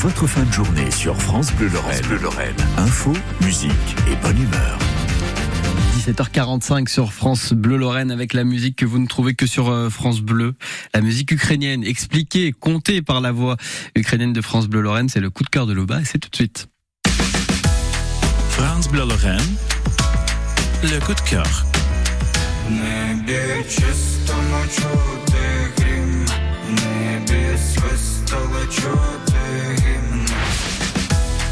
votre fin de journée sur France Bleu Lorraine. Bleu Lorraine. Info, musique et bonne humeur. 17h45 sur France Bleu Lorraine avec la musique que vous ne trouvez que sur euh, France Bleu. La musique ukrainienne expliquée, comptée par la voix ukrainienne de France Bleu Lorraine, c'est le coup de cœur de Loba et c'est tout de suite. France Bleu Lorraine, le coup de cœur.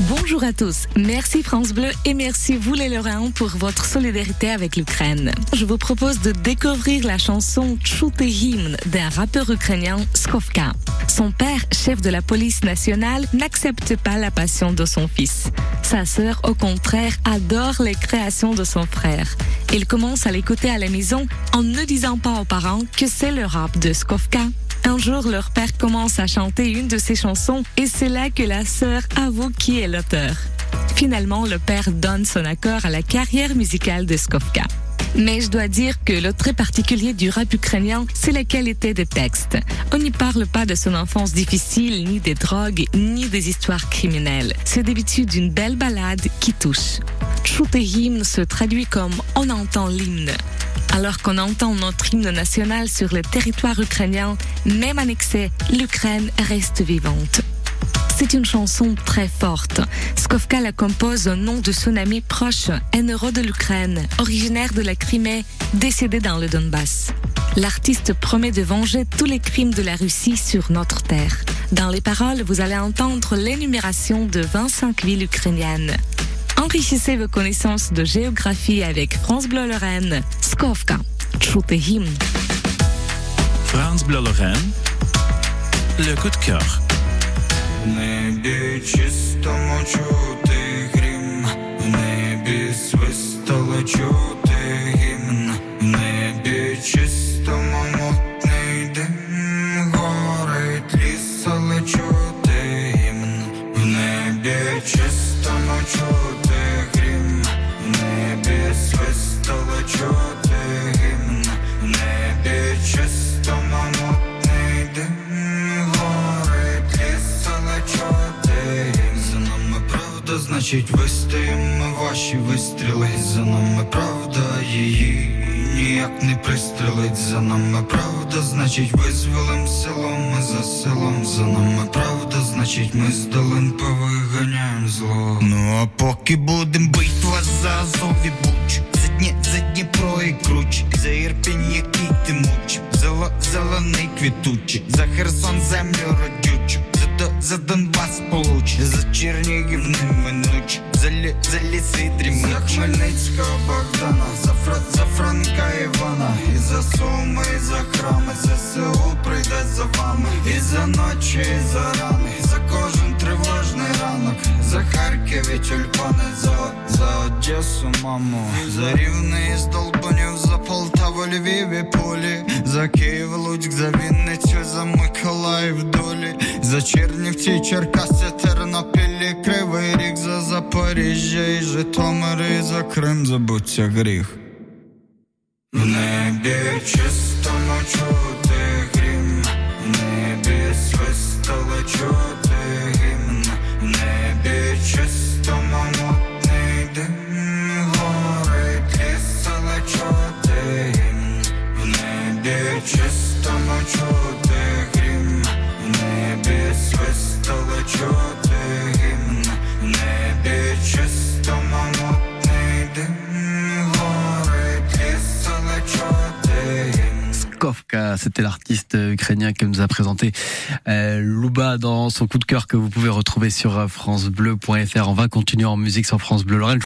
Bonjour à tous, merci France Bleu et merci vous les Lorrains pour votre solidarité avec l'Ukraine. Je vous propose de découvrir la chanson Chute hymne d'un rappeur ukrainien Skovka. Son père, chef de la police nationale, n'accepte pas la passion de son fils. Sa sœur, au contraire, adore les créations de son frère. Il commence à l'écouter à la maison en ne disant pas aux parents que c'est le rap de Skovka. Un jour, leur père commence à chanter une de ses chansons et c'est là que la sœur avoue qui est l'auteur. Finalement, le père donne son accord à la carrière musicale de Skovka. Mais je dois dire que le trait particulier du rap ukrainien, c'est la qualité des textes. On n'y parle pas de son enfance difficile, ni des drogues, ni des histoires criminelles. C'est d'habitude une belle balade qui touche. Chute hymne se traduit comme on entend l'hymne. Alors qu'on entend notre hymne national sur le territoire ukrainien, même annexé, l'Ukraine reste vivante. C'est une chanson très forte. Skovka la compose au nom de son ami proche, un héros de l'Ukraine, originaire de la Crimée, décédé dans le Donbass. L'artiste promet de venger tous les crimes de la Russie sur notre terre. Dans les paroles, vous allez entendre l'énumération de 25 villes ukrainiennes. Enrichissez vos connaissances de géographie avec France Bleu Lorraine. Skovka, chute hymne. France Bleu Lorraine, le coup de cœur. небі Значить вистоїмо ваші вистріли. За нами правда, її ніяк не пристрелить. За нами правда, значить визволим село, ми за селом. За нами правда, значить ми з долин повиганяємо зло. Ну а поки будем битва за Азов і Буч, за дні, за Дніпро і Круч, за Ірпінь, який ти муч, за, зелений квітучий, за Херсон землю родючу, за, за Донбас неминуч, за, лі, за Хмельницького Богдана, за, Фра, за Франка Івана, і за Суми, і за храми, ЗСУ прийде за вами, і за ночі, і за рани, за кожен тривожний ранок, за Харків і тюльпани, за, за Одесу, маму, за і Здолбунів, за Полтаву, Львів і Полі, за Київ, Луцьк, за Вінницю, за Миколаїв, долі, за Чернівці, Черкаси, Житомир, і за Крим забуться гріх. В небі чистому чути грім, в небі свистало чути гімн, в небі чистому мутний дим, горить ліс, але чути гімн, в небі чистому чути C'était l'artiste ukrainien qu'elle nous a présenté euh, dans son coup de cœur que vous pouvez retrouver sur euh, francebleu.fr. On va continuer en musique sur France Bleu